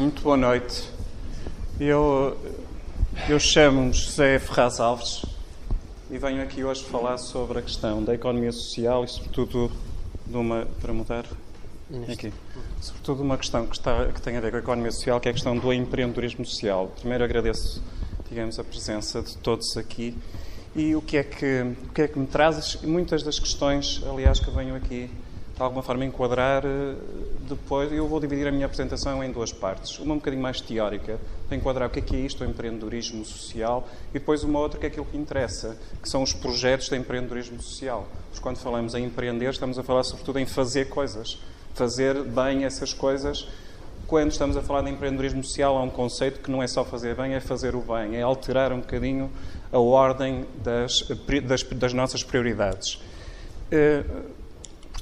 Muito boa noite. Eu, eu chamo-me José Ferraz Alves e venho aqui hoje falar sobre a questão da economia social e, sobretudo, de uma. para mudar. Aqui. Sobretudo uma questão que, está, que tem a ver com a economia social, que é a questão do empreendedorismo social. Primeiro agradeço, digamos, a presença de todos aqui e o que é que, o que, é que me traz, muitas das questões, aliás, que venho aqui de alguma forma enquadrar eh, depois. Eu vou dividir a minha apresentação em duas partes. Uma um bocadinho mais teórica, para enquadrar o que é que é isto, o empreendedorismo social, e depois uma outra que é aquilo que interessa, que são os projetos de empreendedorismo social. Porque quando falamos em empreender, estamos a falar sobretudo em fazer coisas, fazer bem essas coisas. Quando estamos a falar de empreendedorismo social, há um conceito que não é só fazer bem, é fazer o bem, é alterar um bocadinho a ordem das, das, das nossas prioridades. Uh,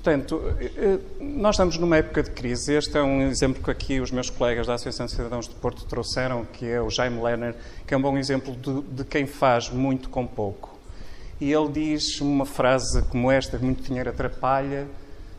Portanto, eh, nós estamos numa época de crise. Este é um exemplo que aqui os meus colegas da Associação de Cidadãos de Porto trouxeram, que é o Jaime Lerner, que é um bom exemplo de, de quem faz muito com pouco. E ele diz uma frase como esta: muito dinheiro atrapalha,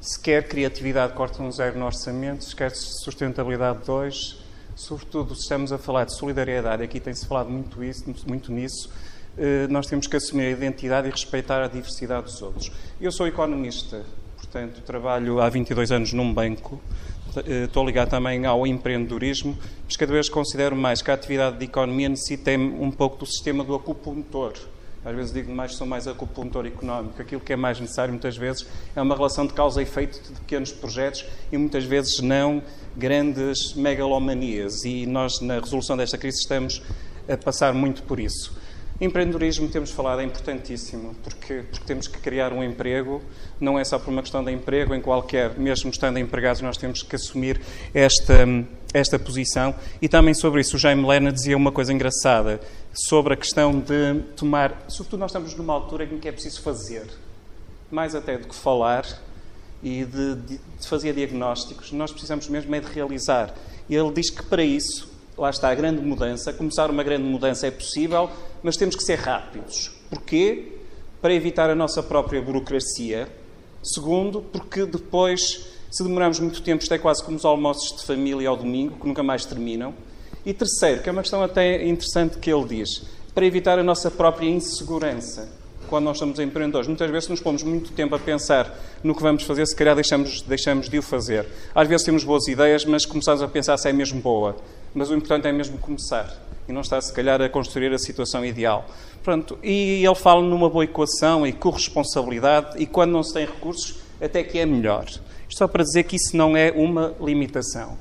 se quer criatividade, corta um zero no orçamento, se quer sustentabilidade, dois. Sobretudo, se estamos a falar de solidariedade, aqui tem-se falado muito, isso, muito nisso, eh, nós temos que assumir a identidade e respeitar a diversidade dos outros. Eu sou economista, portanto, trabalho há 22 anos num banco, eh, estou ligado também ao empreendedorismo, mas cada vez considero mais que a atividade de economia necessita um pouco do sistema do acupuntor. Às vezes digo mais, sou mais acupuntor económico. Aquilo que é mais necessário, muitas vezes, é uma relação de causa e efeito de pequenos projetos e muitas vezes não grandes megalomanias. E nós, na resolução desta crise, estamos a passar muito por isso. Empreendedorismo, temos falado, é importantíssimo, porque, porque temos que criar um emprego, não é só por uma questão de emprego, em qualquer, mesmo estando empregados, nós temos que assumir esta, esta posição. E também sobre isso, o Jaime Lerner dizia uma coisa engraçada, sobre a questão de tomar. Sobretudo, nós estamos numa altura em que é preciso fazer, mais até do que falar e de, de, de fazer diagnósticos, nós precisamos mesmo é de realizar. E ele diz que para isso lá está a grande mudança. Começar uma grande mudança é possível, mas temos que ser rápidos. Porquê? Para evitar a nossa própria burocracia. Segundo, porque depois, se demorarmos muito tempo, isto é quase como os almoços de família ao domingo, que nunca mais terminam. E terceiro, que é uma questão até interessante que ele diz, para evitar a nossa própria insegurança quando nós somos empreendedores. Muitas vezes nos pomos muito tempo a pensar no que vamos fazer, se calhar deixamos, deixamos de o fazer. Às vezes temos boas ideias, mas começamos a pensar se é mesmo boa mas o importante é mesmo começar e não estar, se calhar, a construir a situação ideal. Pronto, e ele fala numa boa equação e corresponsabilidade, e quando não se tem recursos, até que é melhor. Isto só para dizer que isso não é uma limitação.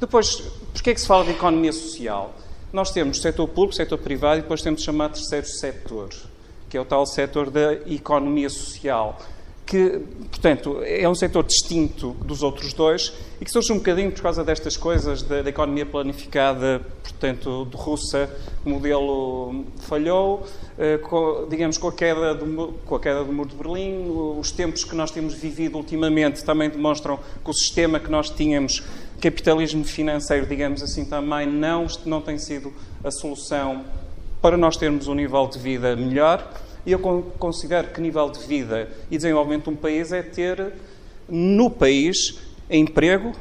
Depois, porquê é que se fala de economia social? Nós temos setor público, setor privado e depois temos chamado terceiro setor, que é o tal setor da economia social que, portanto, é um setor distinto dos outros dois e que surge um bocadinho por causa destas coisas da, da economia planificada, portanto, de russa, o modelo falhou, eh, com, digamos, com a, queda do, com a queda do muro de Berlim, os tempos que nós temos vivido ultimamente também demonstram que o sistema que nós tínhamos, capitalismo financeiro, digamos assim, também não, não tem sido a solução para nós termos um nível de vida melhor. E eu considero que nível de vida e desenvolvimento de um país é ter no país emprego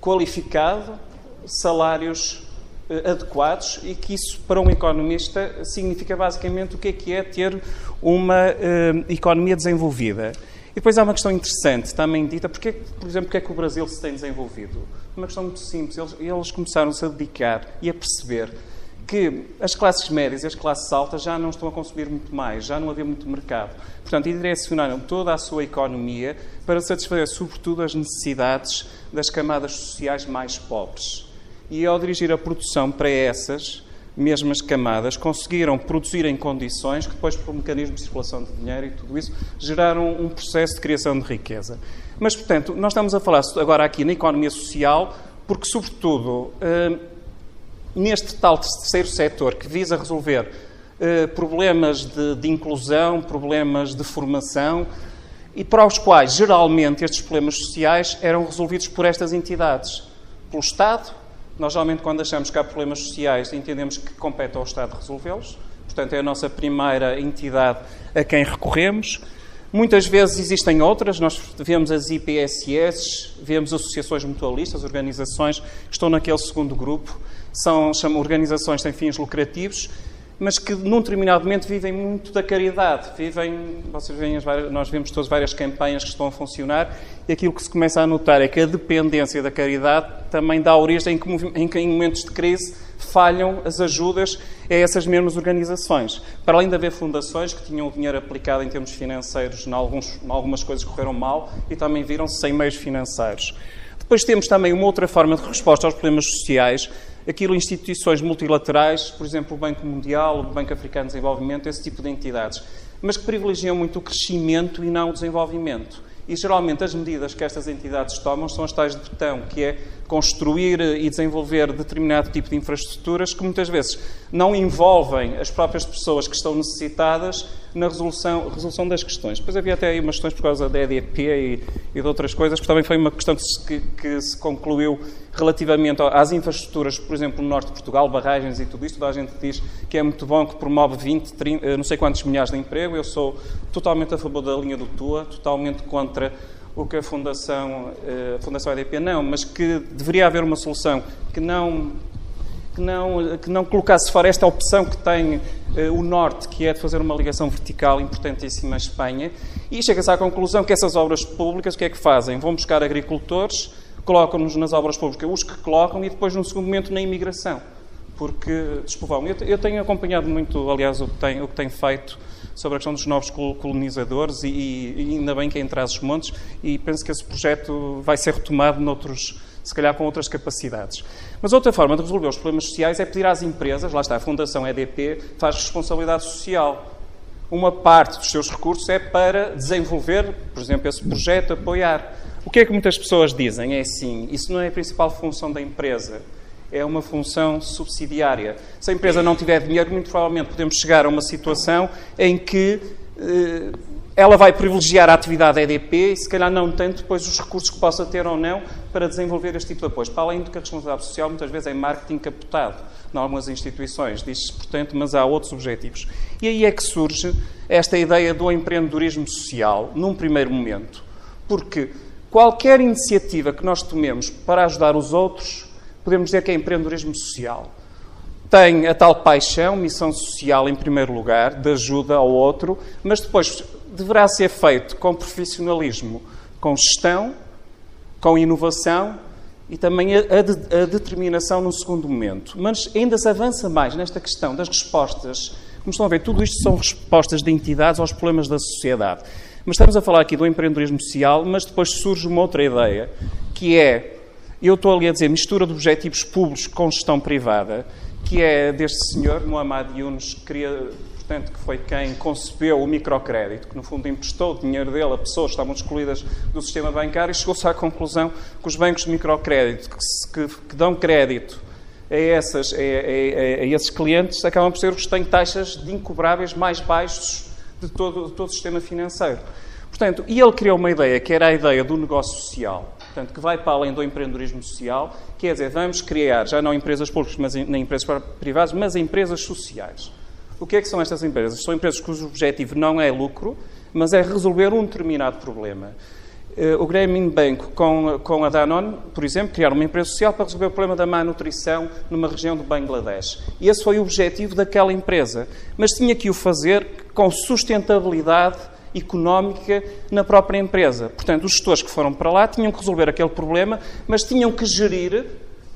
qualificado, salários eh, adequados e que isso para um economista significa basicamente o que é que é ter uma uh, economia desenvolvida. E depois há uma questão interessante, também dita, porque, por exemplo, porque é que o Brasil se tem desenvolvido? Uma questão muito simples, eles, eles começaram-se a dedicar e a perceber que as classes médias e as classes altas já não estão a consumir muito mais, já não havia muito mercado. Portanto, e direcionaram toda a sua economia para satisfazer, sobretudo, as necessidades das camadas sociais mais pobres. E ao dirigir a produção para essas mesmas camadas, conseguiram produzir em condições que depois, por um mecanismo de circulação de dinheiro e tudo isso, geraram um processo de criação de riqueza. Mas, portanto, nós estamos a falar agora aqui na economia social, porque, sobretudo, hum, neste tal terceiro setor que visa resolver eh, problemas de, de, inclusão, problemas de formação e para os quais, geralmente, estes problemas sociais eram resolvidos por estas entidades. Pelo Estado, nós geralmente, quando achamos que há problemas sociais, entendemos que compete ao Estado resolvê-los, portanto, é a nossa primeira entidade a quem recorremos. Muitas vezes existem outras, nós vemos as IPSS, vemos associações mutualistas, organizações que estão naquele segundo grupo, são chamam, organizações sem fins lucrativos, mas que num determinado momento vivem muito da caridade. Vivem, vocês veem, nós vemos todas várias campanhas que estão a funcionar e aquilo que se começa a notar é que a dependência da caridade também dá origem em que, em, que, em momentos de crise falham as ajudas a essas mesmas organizações. Para além de haver fundações que tinham o dinheiro aplicado em termos financeiros em, alguns, em algumas coisas correram mal e também viram-se sem meios financeiros. Depois temos também uma outra forma de resposta aos problemas sociais, aquilo instituições multilaterais, por exemplo, o Banco Mundial, o Banco Africano de Desenvolvimento, esse tipo de entidades, mas que privilegiam muito o crescimento e não o desenvolvimento. E geralmente as medidas que estas entidades tomam são as tais de botão, que é construir e desenvolver determinado tipo de infraestruturas que muitas vezes não envolvem as próprias pessoas que estão necessitadas na resolução, resolução das questões. Depois havia até aí umas questões por causa da EDP e, e de outras coisas, que também foi uma questão que se, que, se concluiu relativamente às infraestruturas, por exemplo, no norte de Portugal, barragens e tudo isto. Toda a gente diz que é muito bom, que promove 20, 30, eh, não sei quantos milhares de emprego. Eu sou totalmente a favor da linha do TUA, totalmente contra o que a Fundação, eh, a Fundação EDP não, mas que deveria haver uma solução que não que não, que não colocasse fora esta opção que tem uh, o Norte, que é de fazer uma ligação vertical importantíssima à Espanha, e chega-se à conclusão que essas obras públicas, o que é que fazem? Vão buscar agricultores, colocam-nos nas obras públicas, os que colocam, e depois, num segundo momento, na imigração. Porque, desculpam, eu, eu tenho acompanhado muito, aliás, o que tem, o que tem feito sobre a questão dos novos colonizadores e, e ainda bem que é em Trás-os-Montes e penso que esse projeto vai ser retomado noutros se calhar com outras capacidades. Mas outra forma de resolver os problemas sociais é pedir às empresas, lá está, a Fundação EDP faz responsabilidade social. Uma parte dos seus recursos é para desenvolver, por exemplo, esse projeto, apoiar. O que é que muitas pessoas dizem? É assim, isso não é a principal função da empresa, é uma função subsidiária. Se a empresa não tiver dinheiro, muito provavelmente podemos chegar a uma situação em que eh, ela vai privilegiar a atividade EDP e, se calhar, não tanto depois os recursos que possa ter ou não para desenvolver este tipo de apoio. Para além do que a responsabilidade social muitas vezes é marketing captado em algumas instituições, diz-se, portanto, mas há outros objetivos. E aí é que surge esta ideia do empreendedorismo social, num primeiro momento. Porque qualquer iniciativa que nós tomemos para ajudar os outros, podemos dizer que é empreendedorismo social tem a tal paixão, missão social em primeiro lugar, de ajuda ao outro, mas depois deverá ser feito com profissionalismo, com gestão, com inovação e também a, a, a determinação no segundo momento. Mas ainda se avança mais nesta questão das respostas. Como estão a ver, tudo isto são respostas de entidades aos problemas da sociedade. Mas estamos a falar aqui do empreendedorismo social, mas depois surge uma outra ideia, que é, eu estou ali a dizer, mistura de objetivos públicos com gestão privada, que é deste senhor, Muhammad Yunus, que queria portanto, que foi quem concebeu o microcrédito, que no fundo emprestou o dinheiro dele a pessoas que estavam excluídas do sistema bancário e chegou-se à conclusão que os bancos de microcrédito que, que, que dão crédito a, essas, a, a, a, esses clientes acabam por ser os que têm taxas de incobráveis mais baixos de todo, de todo o sistema financeiro. Portanto, e ele criou uma ideia que era a ideia do negócio social, portanto, que vai para além do empreendedorismo social, quer dizer, vamos criar, já não empresas públicas, mas nem empresas privadas, mas empresas sociais. O que é que são estas empresas? São empresas cujo objetivo não é lucro, mas é resolver um determinado problema. Eh, o Grameen Bank, com, com a Danone, por exemplo, criaram uma empresa social para resolver o problema da má nutrição numa região do Bangladesh. E esse foi o objetivo daquela empresa. Mas tinha que o fazer com sustentabilidade económica na própria empresa. Portanto, os gestores que foram para lá tinham que resolver aquele problema, mas tinham que gerir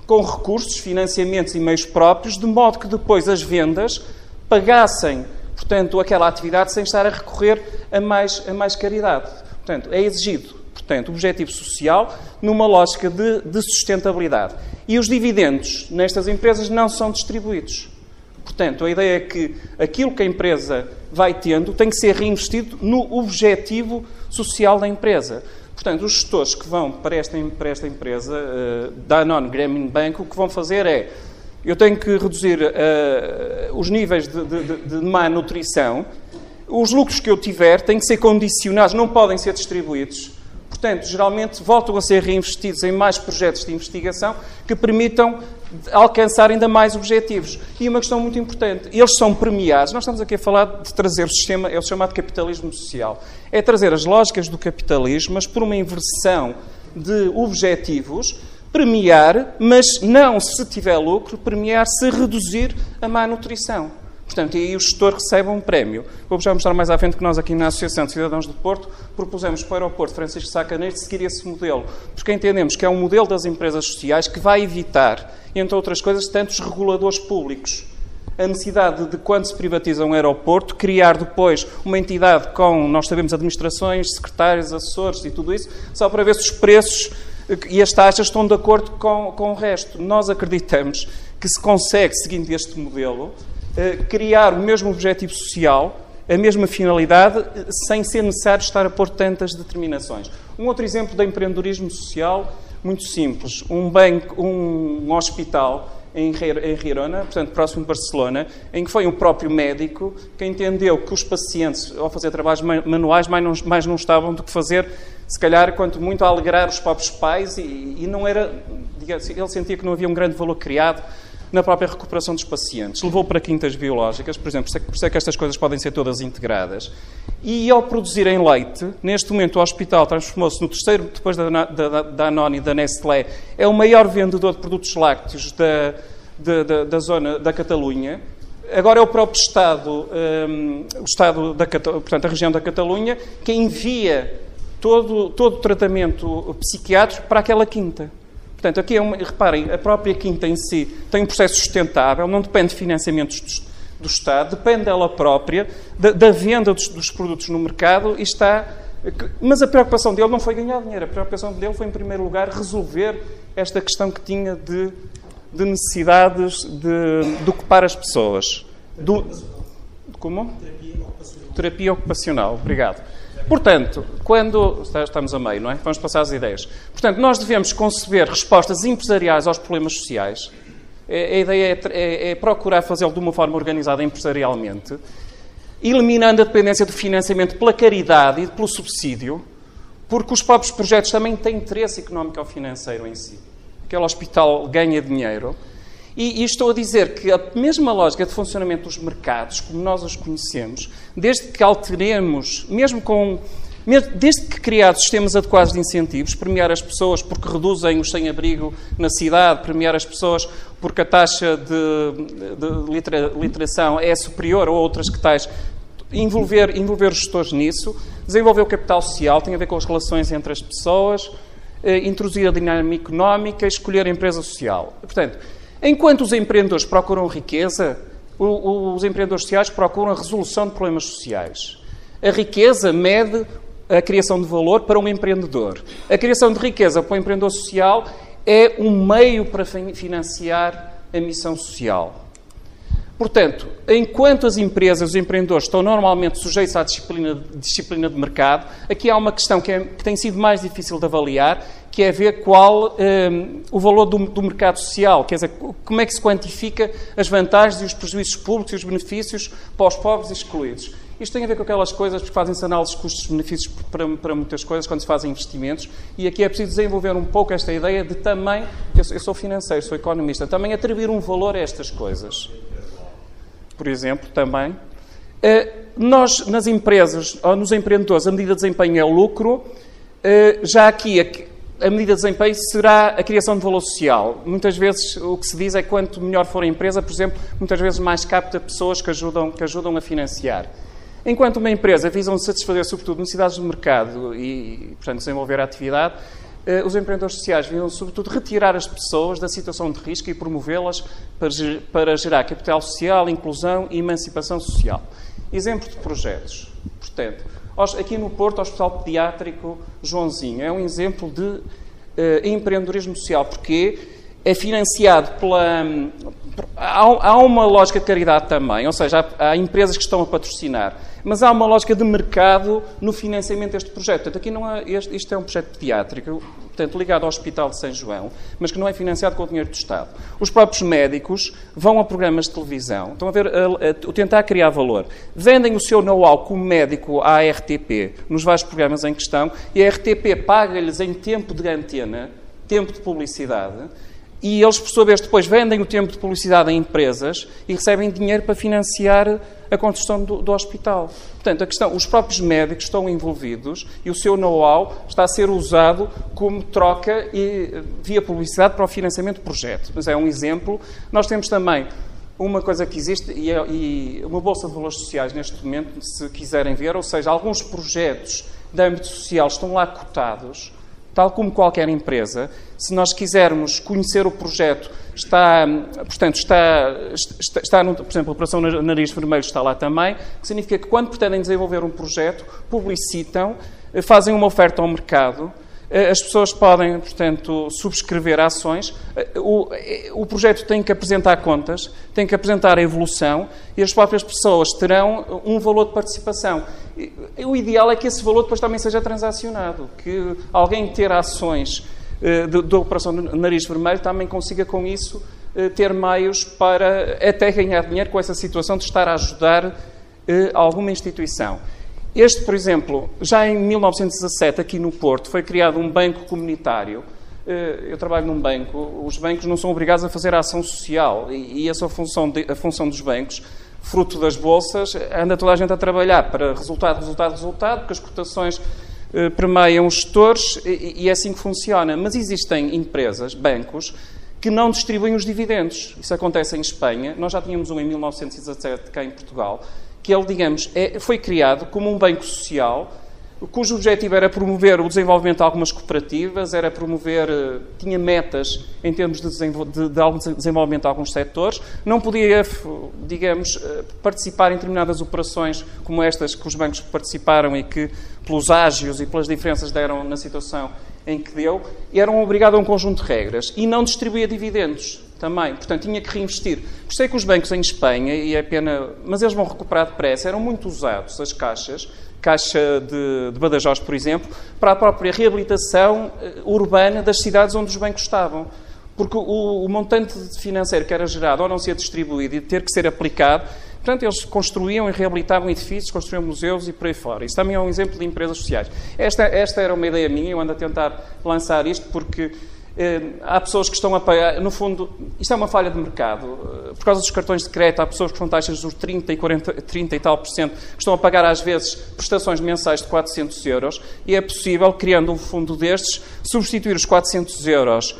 com recursos, financiamentos e meios próprios, de modo que depois as vendas pagassem, portanto, aquela atividade sem estar a recorrer a mais, a mais caridade. Portanto, é exigido, portanto, objetivo social numa lógica de, de sustentabilidade. E os dividendos nestas empresas não são distribuídos. Portanto, a ideia é que aquilo que a empresa vai tendo tem que ser reinvestido no objetivo social da empresa. Portanto, os gestores que vão para esta, para esta empresa, uh, Danone Grameen Bank, o que vão fazer é eu tenho que reduzir uh, os níveis de, de, de, má nutrição, os lucros que eu tiver têm que ser condicionados, não podem ser distribuídos, Portanto, geralmente voltam a ser reinvestidos em mais projetos de investigação que permitam alcançar ainda mais objetivos. E uma questão muito importante, eles são premiados. Nós estamos aqui a falar de trazer o sistema, é o chamado capitalismo social. É trazer as lógicas do capitalismo, mas por uma inversão de objetivos, premiar, mas não se tiver lucro, premiar se reduzir a má nutrição. Portanto, e aí o gestor recebe um prémio. Vou já mostrar mais à frente que nós aqui na Associação de Cidadãos do Porto propusemos para o aeroporto Francisco Sacaneiro seguir esse modelo, porque entendemos que é um modelo das empresas sociais que vai evitar, entre outras coisas, tantos reguladores públicos. A necessidade de, quando se privatiza um aeroporto, criar depois uma entidade com, nós sabemos, administrações, secretários, assessores e tudo isso, só para ver se os preços e as taxas estão de acordo com, com o resto. Nós acreditamos que se consegue, seguindo este modelo, criar o mesmo objetivo social, a mesma finalidade, sem ser necessário estar a pôr tantas determinações. Um outro exemplo de empreendedorismo social, muito simples. Um banco, um hospital em Girona, portanto, próximo de Barcelona, em que foi um próprio médico que entendeu que os pacientes, ao fazer trabalhos manuais, mais não, mais não estavam do que fazer, se calhar, quanto muito, a alegrar os próprios pais e, e não era, digamos, ele sentia que não havia um grande valor criado na própria recuperação dos pacientes. Levou para quintas biológicas, por exemplo, por isso é que estas coisas podem ser todas integradas. E ao produzirem leite, neste momento o hospital transformou-se no terceiro, depois da, da, da Anoni e da Nestlé, é o maior vendedor de produtos lácteos da, da, da zona da Catalunha. Agora é o próprio Estado, um, o Estado da, portanto, a região da Catalunha, que envia todo, todo o tratamento psiquiátrico para aquela quinta. Portanto, aqui é uma, reparem, a própria quinta em si tem um processo sustentável, não depende de financiamentos do, do Estado, depende dela própria, da, da venda dos, dos, produtos no mercado e está. Mas a preocupação dele não foi ganhar dinheiro, a preocupação dele foi, em primeiro lugar, resolver esta questão que tinha de, de necessidades de, de, ocupar as pessoas. Do, como? Terapia ocupacional. Terapia ocupacional, obrigado. Portanto, quando. Estamos a meio, não é? Vamos passar as ideias. Portanto, nós devemos conceber respostas empresariais aos problemas sociais. É, a ideia é, é, é procurar fazê-lo de uma forma organizada empresarialmente, eliminando a dependência do financiamento pela caridade e pelo subsídio, porque os próprios projetos também têm interesse económico ou financeiro em si. Aquele hospital ganha dinheiro e, e, estou a dizer que a mesma lógica de funcionamento dos mercados, como nós os conhecemos, desde que alteremos, mesmo com. Desde que criar sistemas adequados de incentivos, premiar as pessoas porque reduzem o sem-abrigo na cidade, premiar as pessoas porque a taxa de, de litera, literação é superior a outras que tais, envolver, envolver os gestores nisso, desenvolver o capital social, tem a ver com as relações entre as pessoas, eh, introduzir a dinâmica económica, escolher a empresa social. Portanto, Enquanto os empreendedores procuram riqueza, os empreendedores sociais procuram a resolução de problemas sociais. A riqueza mede a criação de valor para um empreendedor. A criação de riqueza para um empreendedor social é um meio para financiar a missão social. Portanto, enquanto as empresas, os empreendedores estão normalmente sujeitos à disciplina, disciplina de mercado, aqui há uma questão que, é, que, tem sido mais difícil de avaliar, que é ver qual um, o valor do, do, mercado social, quer dizer, como é que se quantifica as vantagens e os prejuízos públicos e os benefícios para os pobres e excluídos. Isto tem a ver com aquelas coisas, porque fazem-se análises de custos-benefícios para, para, muitas coisas quando se fazem investimentos, e aqui é preciso desenvolver um pouco esta ideia de também, eu sou, eu sou financeiro, sou economista, também atribuir um valor a estas coisas por exemplo, também. Eh, nós, nas empresas, ou nos empreendedores, a medida de desempenho é o lucro. Eh, já aqui, a medida de desempenho será a criação de valor social. Muitas vezes o que se diz é que quanto melhor for a empresa, por exemplo, muitas vezes mais capta pessoas que ajudam, que ajudam a financiar. Enquanto uma empresa visa satisfazer, sobretudo, necessidades do mercado e, portanto, desenvolver a atividade, eh, os empreendedores sociais visam, sobretudo, retirar as pessoas da situação de risco e promovê-las para, gerar capital social, inclusão e emancipação social. Exemplo de projetos. Portanto, aqui no Porto, o Hospital Pediátrico Joãozinho é um exemplo de uh, empreendedorismo social, porque é financiado pela. Há, uma lógica de caridade também, ou seja, há, há, empresas que estão a patrocinar, mas há uma lógica de mercado no financiamento deste projeto. Portanto, aqui não há, este, isto é um projeto pediátrico, portanto, ligado ao Hospital de São João, mas que não é financiado com o dinheiro do Estado. Os próprios médicos vão a programas de televisão, estão a, ver, a, a tentar criar valor. Vendem o seu know-how como médico à RTP, nos vários programas em questão, e a RTP paga-lhes em tempo de antena, tempo de publicidade, e eles, por sua vez, depois vendem o tempo de publicidade a empresas e recebem dinheiro para financiar a construção do, do hospital. Portanto, a questão, os próprios médicos estão envolvidos e o seu know-how está a ser usado como troca e, via publicidade para o financiamento do projeto. Mas é um exemplo. Nós temos também uma coisa que existe e, é, e uma Bolsa de Valores Sociais neste momento, se quiserem ver, ou seja, alguns projetos de âmbito social estão lá cotados tal como qualquer empresa, se nós quisermos conhecer o projeto, está, portanto, está, está, está por exemplo, a Operação Nariz Vermelho está lá também, que significa que quando pretendem desenvolver um projeto, publicitam, eh, fazem uma oferta ao mercado, as pessoas podem, portanto, subscrever ações. Eh, o, eh, o, projeto tem que apresentar contas, tem que apresentar a evolução e as próprias pessoas terão um valor de participação. O ideal é que esse valor depois também seja transacionado, que alguém ter ações da Operação Nariz Vermelho também consiga com isso ter meios para até ganhar dinheiro com essa situação de estar a ajudar alguma instituição. Este, por exemplo, já em 1917, aqui no Porto, foi criado um banco comunitário. Eh, eu trabalho num banco, os bancos não são obrigados a fazer a ação social e essa é a função, de, a função dos bancos, fruto das bolsas, anda toda a gente a trabalhar para resultado, resultado, resultado, porque as cotações eh, permeiam os gestores e, e é assim que funciona. Mas existem empresas, bancos, que não distribuem os dividendos. Isso acontece em Espanha. Nós já tínhamos um em 1917 cá em Portugal que ele, digamos, é, foi criado como um banco social cujo objetivo era promover o desenvolvimento de algumas cooperativas, era promover, eh, tinha metas em termos de, de, de algum desenvolvimento de alguns setores, não podia, digamos, eh, participar em determinadas operações como estas que os bancos participaram e que, pelos ágios e pelas diferenças, deram na situação em que deu, eram obrigados a um conjunto de regras e não distribuía dividendos também. Portanto, tinha que reinvestir. Sei que os bancos em Espanha, e é pena, mas eles vão recuperar depressa, eram muito usados, as caixas, Caixa de, de Badajoz, por exemplo, para a própria reabilitação eh, urbana das cidades onde os bancos estavam. Porque o, o montante financeiro que era gerado ao não ser distribuído e ter que ser aplicado, portanto, eles construíam e reabilitavam edifícios, construíam museus e por aí fora. Isso também é um exemplo de empresas sociais. Esta, esta era uma ideia minha, eu ando a tentar lançar isto porque eh, há pessoas que estão a pagar, no fundo, isto é uma falha de mercado. Eh, por causa dos cartões de crédito, há pessoas que são taxas dos 30 e 40, 30 e tal por cento, que estão a pagar às vezes prestações mensais de 400 euros, e é possível, criando um fundo destes, substituir os 400 euros.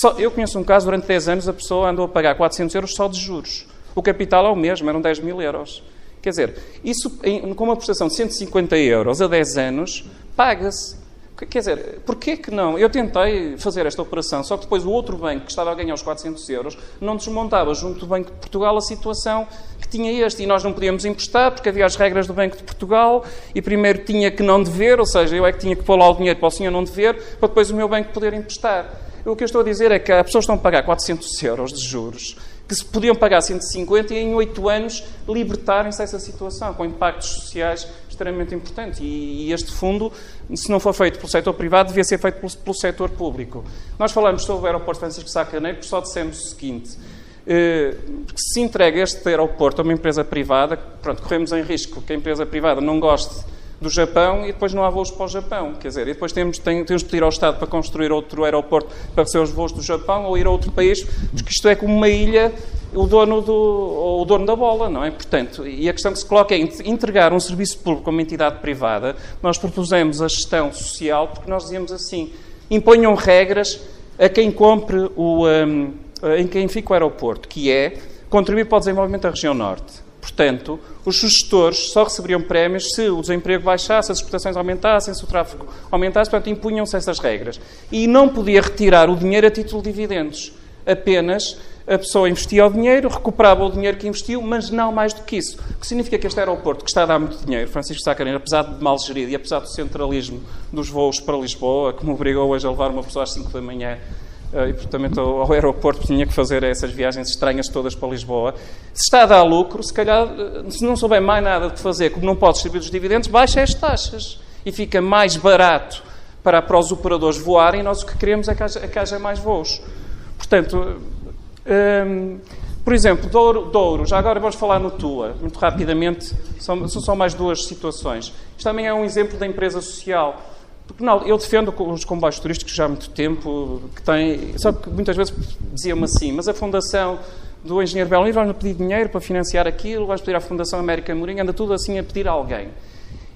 Só, eu conheço um caso, durante 10 anos a pessoa andou a pagar 400 euros só de juros. O capital é o mesmo, eram 10 mil euros. Quer dizer, isso com uma prestação de 150 euros a 10 anos, paga-se. Quer dizer, porquê que não? Eu tentei fazer esta operação, só que depois o outro banco que estava a ganhar os 400 euros não desmontava junto do Banco de Portugal a situação que tinha este. E nós não podíamos emprestar porque havia as regras do Banco de Portugal e primeiro tinha que não dever, ou seja, eu é que tinha que pôr lá o dinheiro para o senhor não dever, para depois o meu banco poder emprestar. O que eu estou a dizer é que as pessoas estão a pagar 400 euros de juros que se podiam pagar 150 e em oito anos libertarem-se dessa situação, com impactos sociais extremamente importantes. E, e, este fundo, se não for feito pelo setor privado, devia ser feito pelo, pelo setor público. Nós falamos sobre o aeroporto Francisco Sá Carneiro, só dissemos o seguinte, eh, se entrega este aeroporto a uma empresa privada, pronto, corremos em risco que a empresa privada não goste do Japão e depois não há voos para o Japão. Quer dizer, e depois temos, tem, temos de pedir ao Estado para construir outro aeroporto para receber os voos do Japão ou ir a outro país, porque isto é como uma ilha, o dono, do, o dono da bola, não é? Portanto, e a questão que se coloca é entregar um serviço público a uma entidade privada. Nós propusemos a gestão social porque nós dizíamos assim: imponham regras a quem compre o. Um, em quem fica o aeroporto, que é contribuir para o desenvolvimento da região norte. Portanto, os gestores só receberiam prémios se o desemprego baixasse, as exportações aumentassem, se o tráfego aumentasse, portanto, impunham-se essas regras. E não podia retirar o dinheiro a título de dividendos. Apenas a pessoa investia o dinheiro, recuperava o dinheiro que investiu, mas não mais do que isso. O que significa que este aeroporto, que está a dar muito dinheiro, Francisco Sacarino, apesar de mal gerido e apesar do centralismo dos voos para Lisboa, que me obrigou hoje a levar uma pessoa às 5 da manhã e portanto ao aeroporto tinha que fazer essas viagens estranhas todas para Lisboa. Se está a dar lucro, se calhar, se não souber mais nada de fazer, como não pode distribuir os dividendos, baixa as taxas e fica mais barato para, para os operadores voarem. Nós o que queremos é que haja, é que haja mais voos. Portanto, hum, por exemplo, Douro, Douro, já agora vamos falar no TUA, muito rapidamente, são, são só mais duas situações. Isto também é um exemplo da empresa social. Porque não, eu defendo os comboios turísticos já há muito tempo, que têm, só que muitas vezes diziam-me assim, mas a Fundação do Engenheiro Belo vai-me pedir dinheiro para financiar aquilo, vais pedir à Fundação América Mourinho, anda tudo assim a pedir a alguém.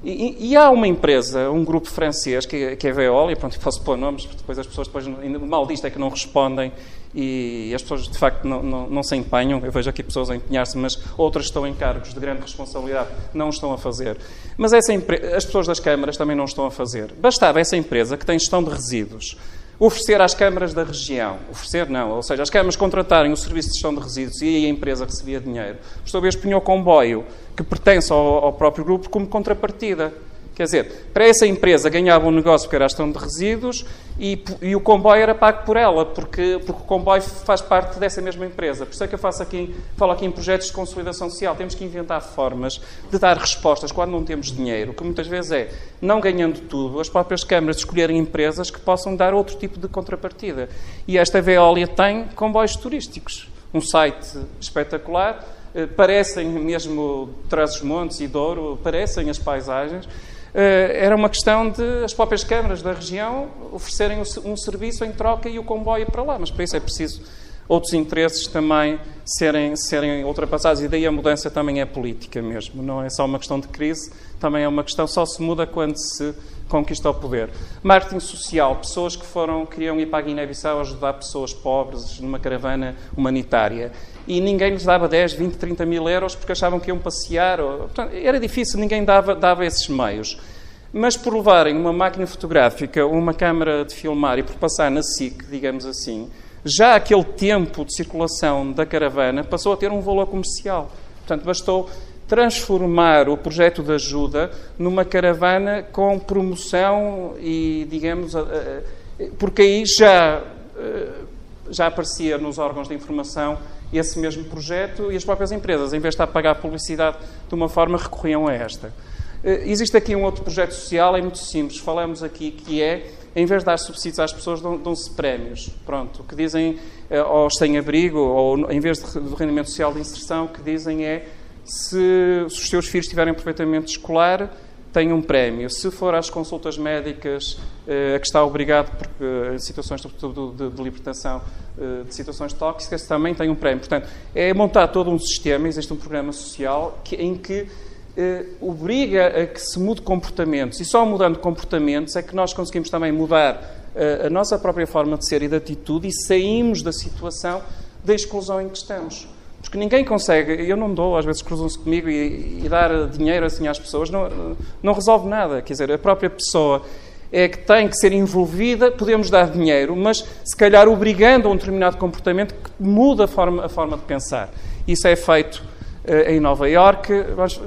E, e, há uma empresa, um grupo francês, que, que é a Veolia, pronto, posso pôr nomes, porque depois as pessoas, depois, mal disto é que não respondem e as pessoas, de facto, não, não, não se empenham. Eu vejo aqui pessoas a empenhar-se, mas outras estão em cargos de grande responsabilidade, não estão a fazer. Mas essa as pessoas das câmaras também não estão a fazer. Bastava essa empresa, que tem gestão de resíduos, oferecer às câmaras da região, oferecer não, ou seja, as câmaras contratarem o serviço de gestão de resíduos e aí a empresa recebia dinheiro, por sua vez punha o comboio que pertence ao, ao próprio grupo como contrapartida. Quer dizer, para essa empresa ganhava um negócio que era a gestão de resíduos e, e, o comboio era pago por ela, porque, porque o comboio faz parte dessa mesma empresa. Por isso é que eu faço aqui, falo aqui em projetos de consolidação social. Temos que inventar formas de dar respostas quando não temos dinheiro, que muitas vezes é, não ganhando tudo, as próprias câmaras escolherem empresas que possam dar outro tipo de contrapartida. E esta Veolia tem comboios turísticos. Um site espetacular, eh, parecem mesmo Trás-os-Montes e Douro, parecem as paisagens, era uma questão de as próprias câmaras da região oferecerem um serviço em troca e o comboio para lá. Mas para isso é preciso outros interesses também serem, serem ultrapassados. E daí a mudança também é política mesmo. Não é só uma questão de crise, também é uma questão, só se muda quando se conquista o poder. Marketing social, pessoas que foram, queriam ir para a Guiné-Bissau ajudar pessoas pobres numa caravana humanitária. E ninguém lhes dava 10, 20, 30 mil euros porque achavam que iam passear. Ou, portanto, era difícil, ninguém dava, dava esses meios. Mas por levarem uma máquina fotográfica, uma câmara de filmar e por passar na SIC, digamos assim, já aquele tempo de circulação da caravana passou a ter um valor comercial. Portanto, bastou transformar o projeto de ajuda numa caravana com promoção e, digamos, porque aí já, eh, já aparecia nos órgãos de informação esse mesmo projeto e as próprias empresas, em vez de estar a pagar publicidade de uma forma, recorriam a esta. Eh, existe aqui um outro projeto social, é muito simples, falamos aqui que é, em vez de dar subsídios às pessoas, dão-se prémios. Pronto, o que dizem eh, aos sem-abrigo, ou em vez do rendimento social de inserção, o que dizem é se, se os seus filhos estiverem perfeitamente escolar, tem um prémio. Se for às consultas médicas, eh, a que está obrigado, porque em situações de, de, libertação eh, de situações tóxicas, também tem um prémio. Portanto, é montar todo um sistema, existe um programa social que, em que eh, obriga a que se mude comportamentos. E só mudando comportamentos é que nós conseguimos também mudar a nossa própria forma de ser e de atitude e saímos da situação da exclusão em que estamos. Porque ninguém consegue, eu não dou, às vezes cruzam-se comigo e, e, dar dinheiro assim às pessoas não, não resolve nada. Quer dizer, a própria pessoa é que tem que ser envolvida, podemos dar dinheiro, mas se calhar obrigando a um determinado comportamento que muda a forma, a forma de pensar. Isso é feito uh, em Nova Iorque,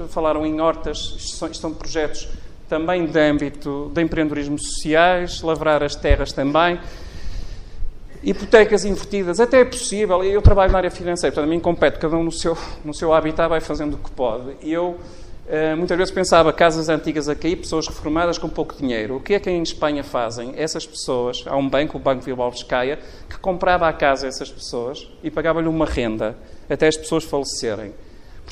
falaram em hortas, são, são projetos também de âmbito de empreendedorismo sociais, lavrar as terras também hipotecas invertidas, até é possível. Eu trabalho na área financeira, portanto, a mim compete, cada um no seu, no seu habitat vai fazendo o que pode. E eu eh, muitas vezes pensava casas antigas a cair, pessoas reformadas com pouco dinheiro. O que é que em Espanha fazem? Essas pessoas, há um banco, o Banco Bilbao Vizcaya, que comprava a casa a essas pessoas e pagava-lhe uma renda até as pessoas falecerem.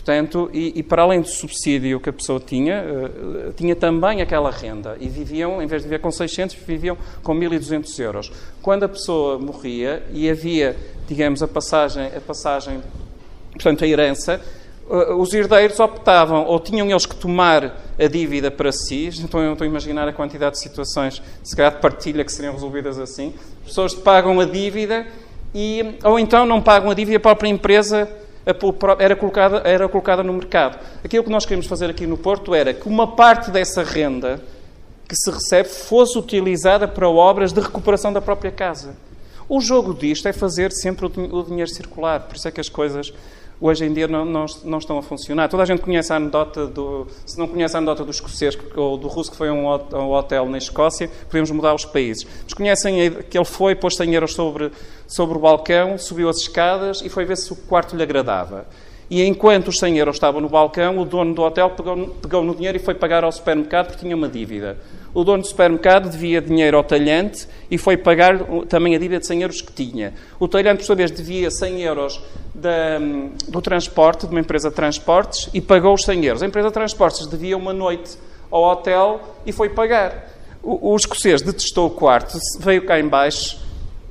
Portanto, e, e, para além do subsídio que a pessoa tinha, uh, tinha também aquela renda. E viviam, em vez de viver com 600, viviam com 1.200 euros. Quando a pessoa morria e havia, digamos, a passagem, a passagem portanto, a herança, uh, os herdeiros optavam, ou tinham eles que tomar a dívida para si, então eu estou a imaginar a quantidade de situações, se calhar de partilha, que seriam resolvidas assim. As pessoas pagam a dívida, e, ou então não pagam a dívida, a própria empresa era colocada, era colocada no mercado. Aquilo que nós queríamos fazer aqui no Porto era que uma parte dessa renda que se recebe fosse utilizada para obras de recuperação da própria casa. O jogo disto é fazer sempre o dinheiro circular, por isso é que as coisas hoje em dia não, não, não, estão a funcionar. Toda a gente conhece a anedota do. Se não conhece a anedota do escocês ou do russo que foi a um, hotel na Escócia, podemos mudar os países. Mas conhecem que ele foi, pôs 100 euros sobre, sobre o balcão, subiu as escadas e foi ver se o quarto lhe agradava. E enquanto os 100 euros estavam no balcão, o dono do hotel pegou, pegou no dinheiro e foi pagar ao supermercado porque tinha uma dívida. O dono do supermercado devia dinheiro ao talhante e foi pagar também a dívida de 100 euros que tinha. O talhante, por sua vez, devia 100 euros da, do transporte, de uma empresa de transportes, e pagou os 100 euros. A empresa de transportes devia uma noite ao hotel e foi pagar. O, o escocês detestou o quarto, veio cá embaixo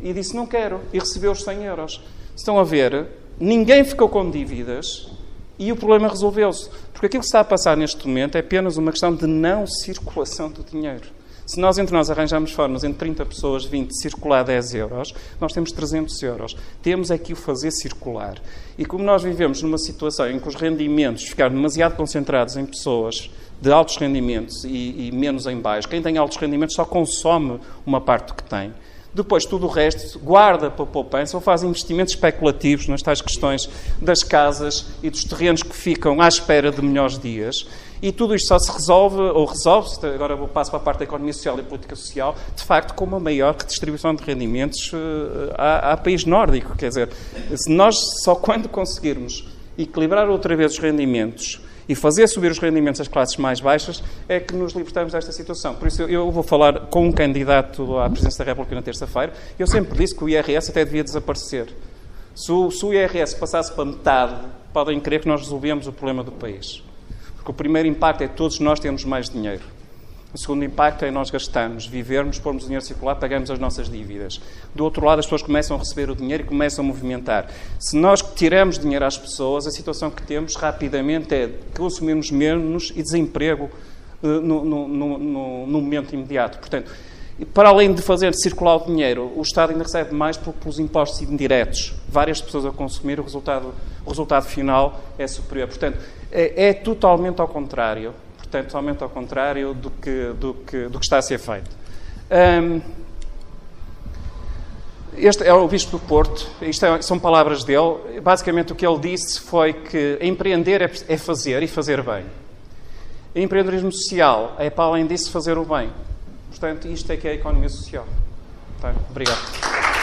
e disse não quero, e recebeu os 100 euros. Estão a ver? Ninguém ficou com dívidas e o problema resolveu-se. Porque aquilo que está a passar neste momento é apenas uma questão de não circulação do dinheiro. Se nós entre nós arranjamos formas, entre 30 pessoas, 20, circular 10 euros, nós temos 300 euros. Temos é que o fazer circular. E como nós vivemos numa situação em que os rendimentos ficaram demasiado concentrados em pessoas de altos rendimentos e, e menos em baixos, quem tem altos rendimentos só consome uma parte do que tem. Depois, tudo o resto, guarda para poupança ou faz investimentos especulativos nas tais questões das casas e dos terrenos que ficam à espera de melhores dias. E tudo isto só se resolve, ou resolve-se, agora passo para a parte da economia social e política social, de facto, com uma maior redistribuição de rendimentos uh, à, à país nórdico. Quer dizer, se nós só quando conseguirmos equilibrar outra vez os rendimentos e fazer subir os rendimentos das classes mais baixas é que nos libertamos desta situação. Por isso, eu vou falar com um candidato à presidência da República na terça-feira. Eu sempre disse que o IRS até devia desaparecer. Se o, se o IRS passasse para metade, podem crer que nós resolvíamos o problema do país. Porque o primeiro impacto é que todos nós temos mais dinheiro. O segundo impacto é nós gastamos, vivermos, pormos o dinheiro circular, pagamos as nossas dívidas. Do outro lado, as pessoas começam a receber o dinheiro e começam a movimentar. Se nós tiramos dinheiro às pessoas, a situação que temos rapidamente é consumirmos menos e desemprego uh, no, no, no, no, momento imediato. Portanto, para além de fazer circular o dinheiro, o Estado ainda recebe mais pelos impostos indiretos. Várias pessoas a consumir, o resultado, o resultado final é superior. Portanto, é, é totalmente ao contrário portanto, totalmente ao contrário do que, do que, do que está a ser feito. Um, este é o Bispo do Porto, isto é, são palavras dele. Basicamente, o que ele disse foi que empreender é, é fazer e fazer bem. empreendedorismo social é, para além disso, fazer o bem. Portanto, isto é que é a economia social. Obrigado.